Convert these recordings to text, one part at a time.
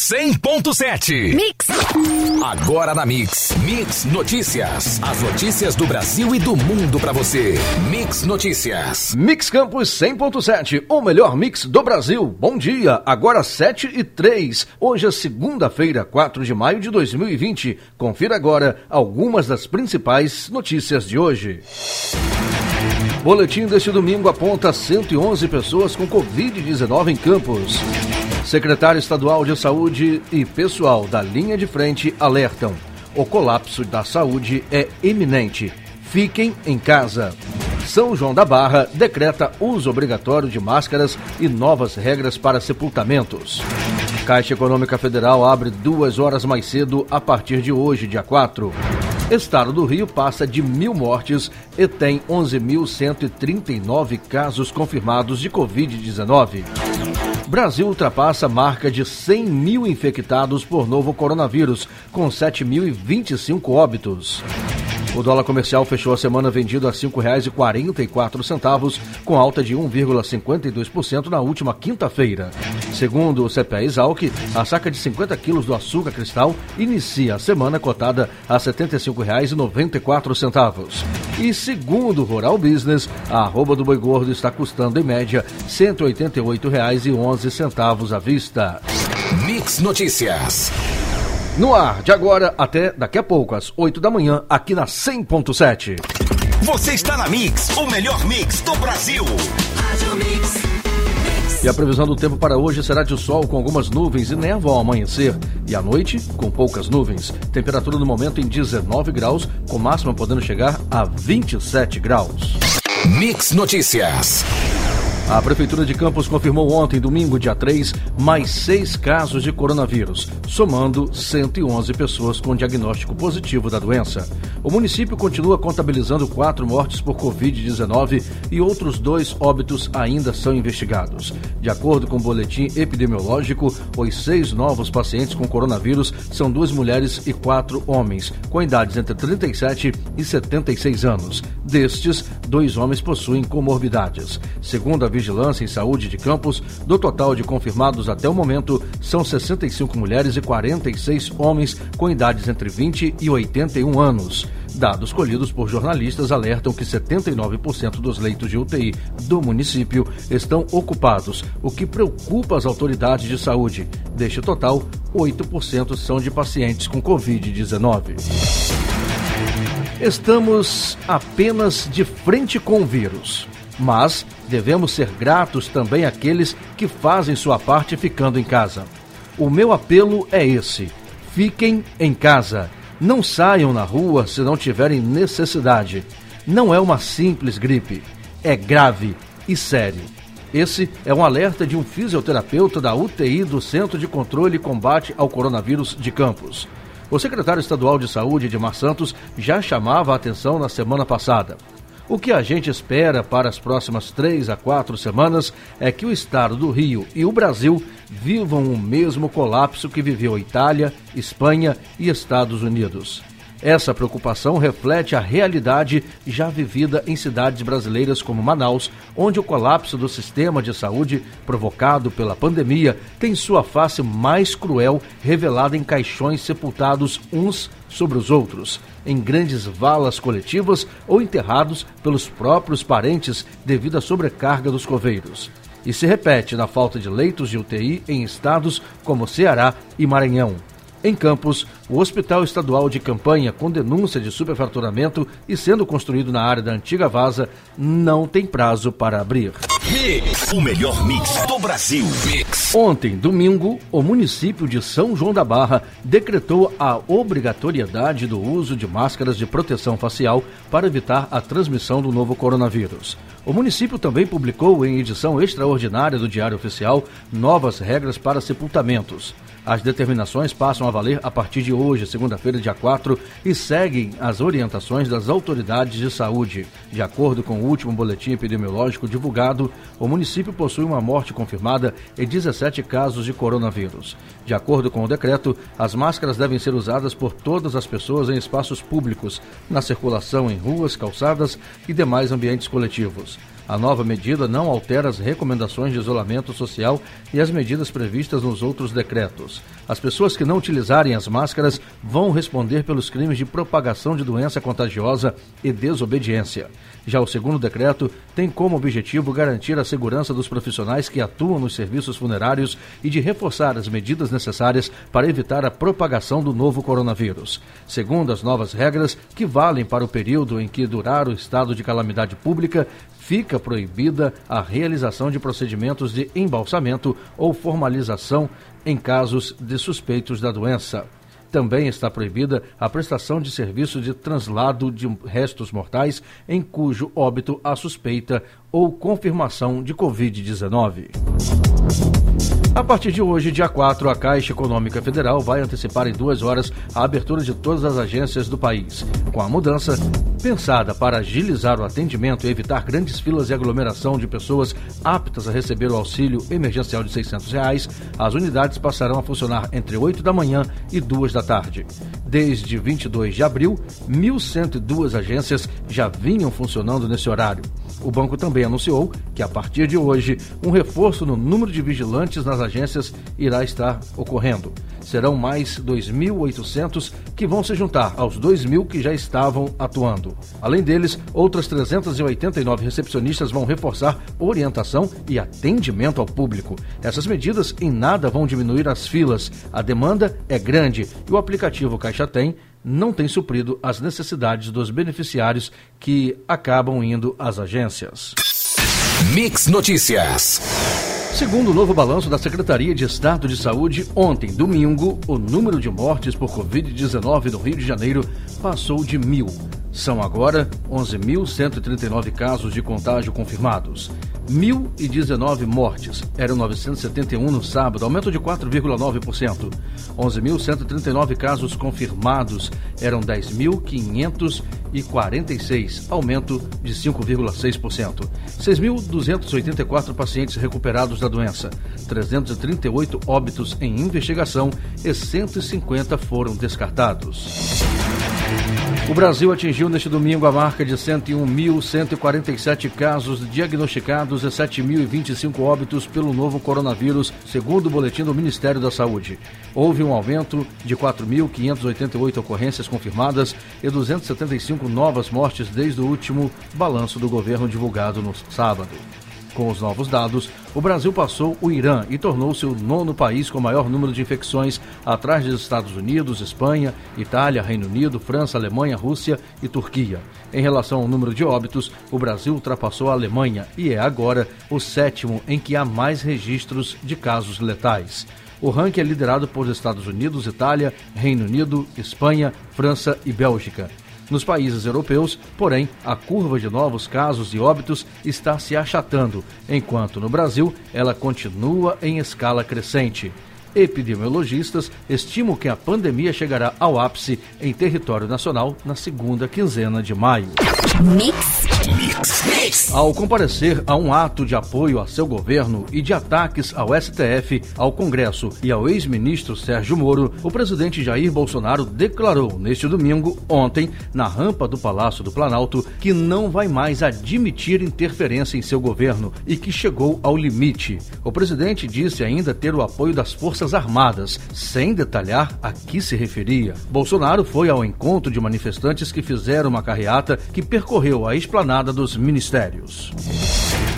100.7. Mix. Agora na Mix. Mix Notícias. As notícias do Brasil e do mundo para você. Mix Notícias. Mix Campus 100.7, o melhor mix do Brasil. Bom dia, agora 7 e 3. Hoje é segunda-feira, 4 de maio de 2020. Confira agora algumas das principais notícias de hoje. Boletim deste domingo aponta 111 pessoas com Covid-19 em Campos. Secretário Estadual de Saúde e pessoal da linha de frente alertam: o colapso da saúde é iminente. Fiquem em casa. São João da Barra decreta uso obrigatório de máscaras e novas regras para sepultamentos. Caixa Econômica Federal abre duas horas mais cedo a partir de hoje, dia 4. Estado do Rio passa de mil mortes e tem 11.139 casos confirmados de Covid-19. Brasil ultrapassa a marca de 100 mil infectados por novo coronavírus, com 7.025 óbitos. O dólar comercial fechou a semana vendido a R$ 5,44, com alta de 1,52% na última quinta-feira. Segundo o CPE Exalc, a saca de 50 quilos do açúcar cristal inicia a semana cotada a R$ 75,94. E segundo o Rural Business, a arroba do boi gordo está custando em média R$ 188,11 à vista. Mix Notícias. No ar, de agora até daqui a pouco, às 8 da manhã, aqui na 100.7. Você está na Mix, o melhor mix do Brasil. E a previsão do tempo para hoje será de sol com algumas nuvens e névoa ao amanhecer. E à noite, com poucas nuvens. Temperatura no momento em 19 graus, com máxima podendo chegar a 27 graus. Mix Notícias. A Prefeitura de Campos confirmou ontem, domingo, dia 3, mais seis casos de coronavírus, somando 111 pessoas com diagnóstico positivo da doença. O município continua contabilizando quatro mortes por Covid-19 e outros dois óbitos ainda são investigados. De acordo com o boletim epidemiológico, os seis novos pacientes com coronavírus são duas mulheres e quatro homens, com idades entre 37 e 76 anos. Destes, dois homens possuem comorbidades. Segundo a Vigilância em Saúde de Campos, do total de confirmados até o momento, são 65 mulheres e 46 homens com idades entre 20 e 81 anos. Dados colhidos por jornalistas alertam que 79% dos leitos de UTI do município estão ocupados, o que preocupa as autoridades de saúde. Deste total, 8% são de pacientes com Covid-19. Estamos apenas de frente com o vírus, mas devemos ser gratos também àqueles que fazem sua parte ficando em casa. O meu apelo é esse: fiquem em casa. Não saiam na rua se não tiverem necessidade. Não é uma simples gripe, é grave e sério. Esse é um alerta de um fisioterapeuta da UTI do Centro de Controle e Combate ao Coronavírus de Campos. O secretário estadual de Saúde, Edmar Santos, já chamava a atenção na semana passada. O que a gente espera para as próximas três a quatro semanas é que o estado do Rio e o Brasil vivam o mesmo colapso que viveu Itália, Espanha e Estados Unidos. Essa preocupação reflete a realidade já vivida em cidades brasileiras como Manaus, onde o colapso do sistema de saúde provocado pela pandemia tem sua face mais cruel revelada em caixões sepultados uns sobre os outros, em grandes valas coletivas ou enterrados pelos próprios parentes devido à sobrecarga dos coveiros. E se repete na falta de leitos de UTI em estados como Ceará e Maranhão. Em Campos, o Hospital Estadual de Campanha, com denúncia de superfaturamento e sendo construído na área da antiga Vaza, não tem prazo para abrir. Mix, o melhor mix do Brasil. Mix. Ontem, domingo, o município de São João da Barra decretou a obrigatoriedade do uso de máscaras de proteção facial para evitar a transmissão do novo coronavírus. O município também publicou em edição extraordinária do Diário Oficial novas regras para sepultamentos. As determinações passam a valer a partir de hoje, segunda-feira, dia 4, e seguem as orientações das autoridades de saúde. De acordo com o último boletim epidemiológico divulgado, o município possui uma morte confirmada e 17 casos de coronavírus. De acordo com o decreto, as máscaras devem ser usadas por todas as pessoas em espaços públicos, na circulação em ruas, calçadas e demais ambientes coletivos. A nova medida não altera as recomendações de isolamento social e as medidas previstas nos outros decretos. As pessoas que não utilizarem as máscaras vão responder pelos crimes de propagação de doença contagiosa e desobediência. Já o segundo decreto tem como objetivo garantir a segurança dos profissionais que atuam nos serviços funerários e de reforçar as medidas necessárias para evitar a propagação do novo coronavírus. Segundo as novas regras, que valem para o período em que durar o estado de calamidade pública, fica proibida a realização de procedimentos de embalsamento ou formalização em casos de suspeitos da doença. Também está proibida a prestação de serviço de translado de restos mortais em cujo óbito há suspeita ou confirmação de Covid-19. A partir de hoje, dia 4, a Caixa Econômica Federal vai antecipar em duas horas a abertura de todas as agências do país. Com a mudança, pensada para agilizar o atendimento e evitar grandes filas e aglomeração de pessoas aptas a receber o auxílio emergencial de 600 reais, as unidades passarão a funcionar entre 8 da manhã e 2 da tarde. Desde 22 de abril, 1.102 agências já vinham funcionando nesse horário. O banco também anunciou que, a partir de hoje, um reforço no número de vigilantes nas agências irá estar ocorrendo. Serão mais 2.800 que vão se juntar aos 2.000 que já estavam atuando. Além deles, outras 389 recepcionistas vão reforçar orientação e atendimento ao público. Essas medidas em nada vão diminuir as filas. A demanda é grande e o aplicativo Caixa Tem não tem suprido as necessidades dos beneficiários que acabam indo às agências. Mix Notícias. Segundo o novo balanço da Secretaria de Estado de Saúde, ontem, domingo, o número de mortes por Covid-19 no Rio de Janeiro passou de mil. São agora 11.139 casos de contágio confirmados. 1.019 mortes. Eram 971 no sábado, aumento de 4,9%. 11.139 casos confirmados. Eram 10.546, aumento de 5,6%. 6.284 pacientes recuperados da doença. 338 óbitos em investigação e 150 foram descartados. O Brasil atingiu neste domingo a marca de 101.147 casos diagnosticados e 7.025 óbitos pelo novo coronavírus, segundo o boletim do Ministério da Saúde. Houve um aumento de 4.588 ocorrências confirmadas e 275 novas mortes desde o último balanço do governo divulgado no sábado. Com os novos dados, o Brasil passou o Irã e tornou-se o nono país com maior número de infecções, atrás dos Estados Unidos, Espanha, Itália, Reino Unido, França, Alemanha, Rússia e Turquia. Em relação ao número de óbitos, o Brasil ultrapassou a Alemanha e é agora o sétimo em que há mais registros de casos letais. O ranking é liderado por Estados Unidos, Itália, Reino Unido, Espanha, França e Bélgica. Nos países europeus, porém, a curva de novos casos e óbitos está se achatando, enquanto no Brasil ela continua em escala crescente. Epidemiologistas estimam que a pandemia chegará ao ápice em território nacional na segunda quinzena de maio. Mix. Ao comparecer a um ato de apoio a seu governo e de ataques ao STF, ao Congresso e ao ex-ministro Sérgio Moro, o presidente Jair Bolsonaro declarou neste domingo, ontem, na rampa do Palácio do Planalto, que não vai mais admitir interferência em seu governo e que chegou ao limite. O presidente disse ainda ter o apoio das Forças Armadas, sem detalhar a que se referia. Bolsonaro foi ao encontro de manifestantes que fizeram uma carreata que percorreu a esplanada dos ministérios.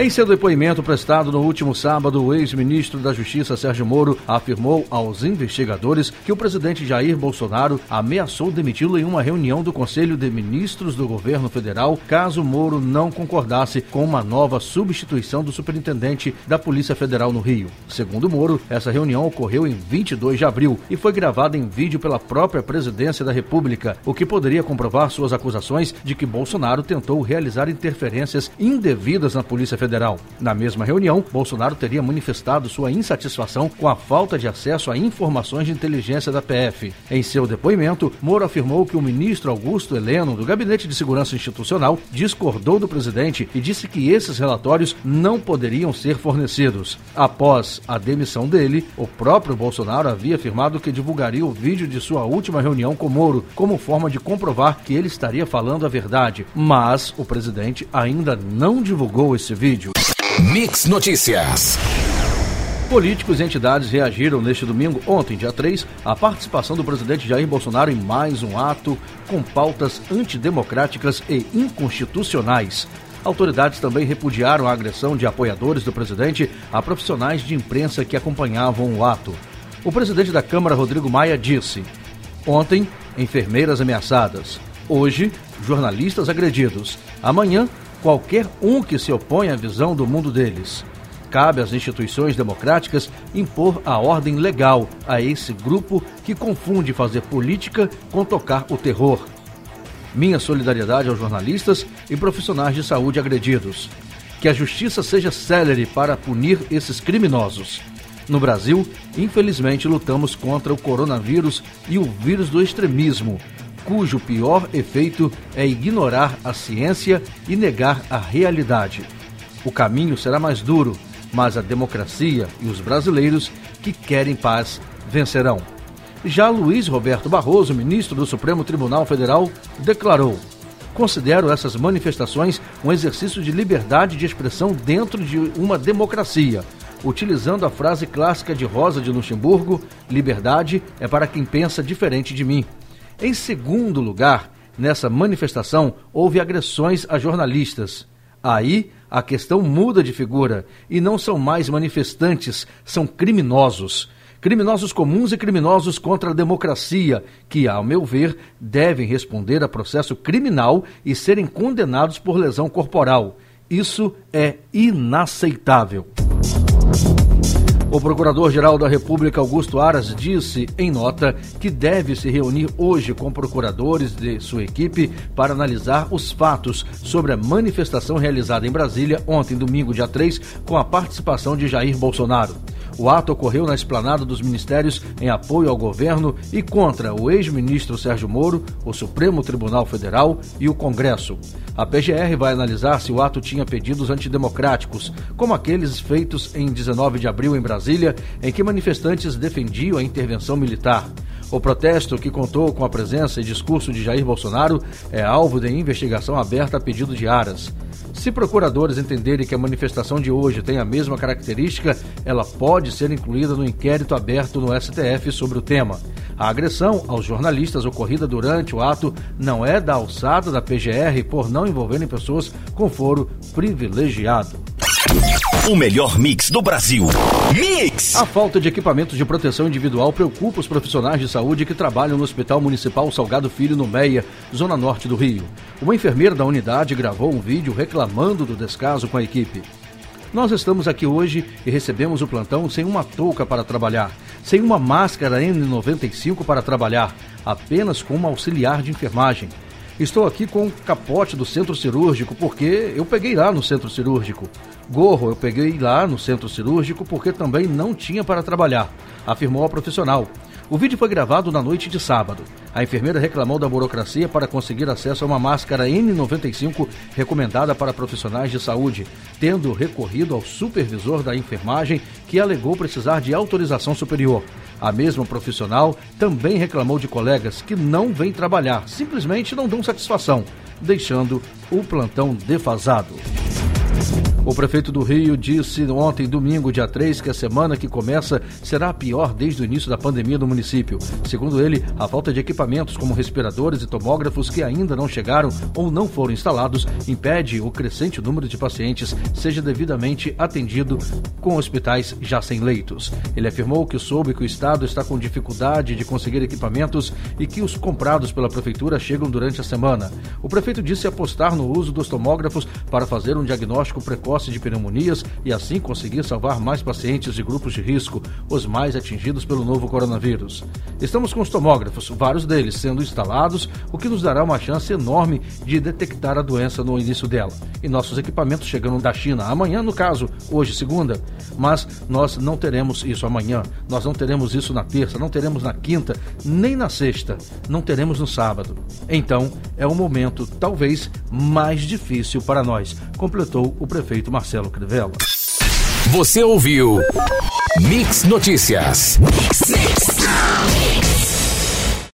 Em seu depoimento prestado no último sábado, o ex-ministro da Justiça Sérgio Moro afirmou aos investigadores que o presidente Jair Bolsonaro ameaçou demiti-lo em uma reunião do Conselho de Ministros do governo federal caso Moro não concordasse com uma nova substituição do superintendente da Polícia Federal no Rio. Segundo Moro, essa reunião ocorreu em 22 de abril e foi gravada em vídeo pela própria presidência da República, o que poderia comprovar suas acusações de que Bolsonaro tentou realizar interferências indevidas na Polícia Federal Federal. Na mesma reunião, Bolsonaro teria manifestado sua insatisfação com a falta de acesso a informações de inteligência da PF. Em seu depoimento, Moro afirmou que o ministro Augusto Heleno, do Gabinete de Segurança Institucional, discordou do presidente e disse que esses relatórios não poderiam ser fornecidos. Após a demissão dele, o próprio Bolsonaro havia afirmado que divulgaria o vídeo de sua última reunião com Moro como forma de comprovar que ele estaria falando a verdade, mas o presidente ainda não divulgou esse vídeo. Mix Notícias. Políticos e entidades reagiram neste domingo, ontem, dia 3, à participação do presidente Jair Bolsonaro em mais um ato com pautas antidemocráticas e inconstitucionais. Autoridades também repudiaram a agressão de apoiadores do presidente a profissionais de imprensa que acompanhavam o ato. O presidente da Câmara, Rodrigo Maia, disse: Ontem, enfermeiras ameaçadas. Hoje, jornalistas agredidos. Amanhã, qualquer um que se opõe à visão do mundo deles. Cabe às instituições democráticas impor a ordem legal a esse grupo que confunde fazer política com tocar o terror. Minha solidariedade aos jornalistas e profissionais de saúde agredidos. Que a justiça seja célere para punir esses criminosos. No Brasil, infelizmente, lutamos contra o coronavírus e o vírus do extremismo, cujo pior efeito é ignorar a ciência e negar a realidade. O caminho será mais duro, mas a democracia e os brasileiros que querem paz vencerão. Já Luiz Roberto Barroso, ministro do Supremo Tribunal Federal, declarou: Considero essas manifestações um exercício de liberdade de expressão dentro de uma democracia. Utilizando a frase clássica de Rosa de Luxemburgo: liberdade é para quem pensa diferente de mim. Em segundo lugar, nessa manifestação houve agressões a jornalistas. Aí a questão muda de figura e não são mais manifestantes, são criminosos. Criminosos comuns e criminosos contra a democracia, que, ao meu ver, devem responder a processo criminal e serem condenados por lesão corporal. Isso é inaceitável. O Procurador-Geral da República, Augusto Aras, disse em nota que deve se reunir hoje com procuradores de sua equipe para analisar os fatos sobre a manifestação realizada em Brasília ontem, domingo, dia 3, com a participação de Jair Bolsonaro. O ato ocorreu na esplanada dos ministérios em apoio ao governo e contra o ex-ministro Sérgio Moro, o Supremo Tribunal Federal e o Congresso. A PGR vai analisar se o ato tinha pedidos antidemocráticos, como aqueles feitos em 19 de abril em Brasília, em que manifestantes defendiam a intervenção militar. O protesto, que contou com a presença e discurso de Jair Bolsonaro, é alvo de investigação aberta a pedido de Aras. Se procuradores entenderem que a manifestação de hoje tem a mesma característica, ela pode ser incluída no inquérito aberto no STF sobre o tema. A agressão aos jornalistas ocorrida durante o ato não é da alçada da PGR por não envolverem pessoas com foro privilegiado. O melhor mix do Brasil. Mix! A falta de equipamentos de proteção individual preocupa os profissionais de saúde que trabalham no Hospital Municipal Salgado Filho, no Meia, zona norte do Rio. Uma enfermeira da unidade gravou um vídeo reclamando do descaso com a equipe. Nós estamos aqui hoje e recebemos o plantão sem uma touca para trabalhar, sem uma máscara N95 para trabalhar, apenas com uma auxiliar de enfermagem. Estou aqui com o capote do centro cirúrgico porque eu peguei lá no centro cirúrgico. Gorro eu peguei lá no centro cirúrgico porque também não tinha para trabalhar, afirmou a profissional. O vídeo foi gravado na noite de sábado. A enfermeira reclamou da burocracia para conseguir acesso a uma máscara N95 recomendada para profissionais de saúde, tendo recorrido ao supervisor da enfermagem que alegou precisar de autorização superior. A mesma profissional também reclamou de colegas que não vêm trabalhar, simplesmente não dão satisfação, deixando o plantão defasado. O prefeito do Rio disse ontem, domingo, dia 3, que a semana que começa será a pior desde o início da pandemia no município. Segundo ele, a falta de equipamentos como respiradores e tomógrafos que ainda não chegaram ou não foram instalados impede o crescente número de pacientes seja devidamente atendido com hospitais já sem leitos. Ele afirmou que soube que o Estado está com dificuldade de conseguir equipamentos e que os comprados pela prefeitura chegam durante a semana. O prefeito disse apostar no uso dos tomógrafos para fazer um diagnóstico precoce de pneumonias e assim conseguir salvar mais pacientes de grupos de risco, os mais atingidos pelo novo coronavírus. Estamos com os tomógrafos, vários deles sendo instalados, o que nos dará uma chance enorme de detectar a doença no início dela. E nossos equipamentos chegando da China amanhã, no caso, hoje, segunda. Mas nós não teremos isso amanhã, nós não teremos isso na terça, não teremos na quinta, nem na sexta, não teremos no sábado. Então, é o momento, talvez, mais difícil para nós, completou o prefeito Marcelo Crivella. Você ouviu Mix Notícias. Mix, mix.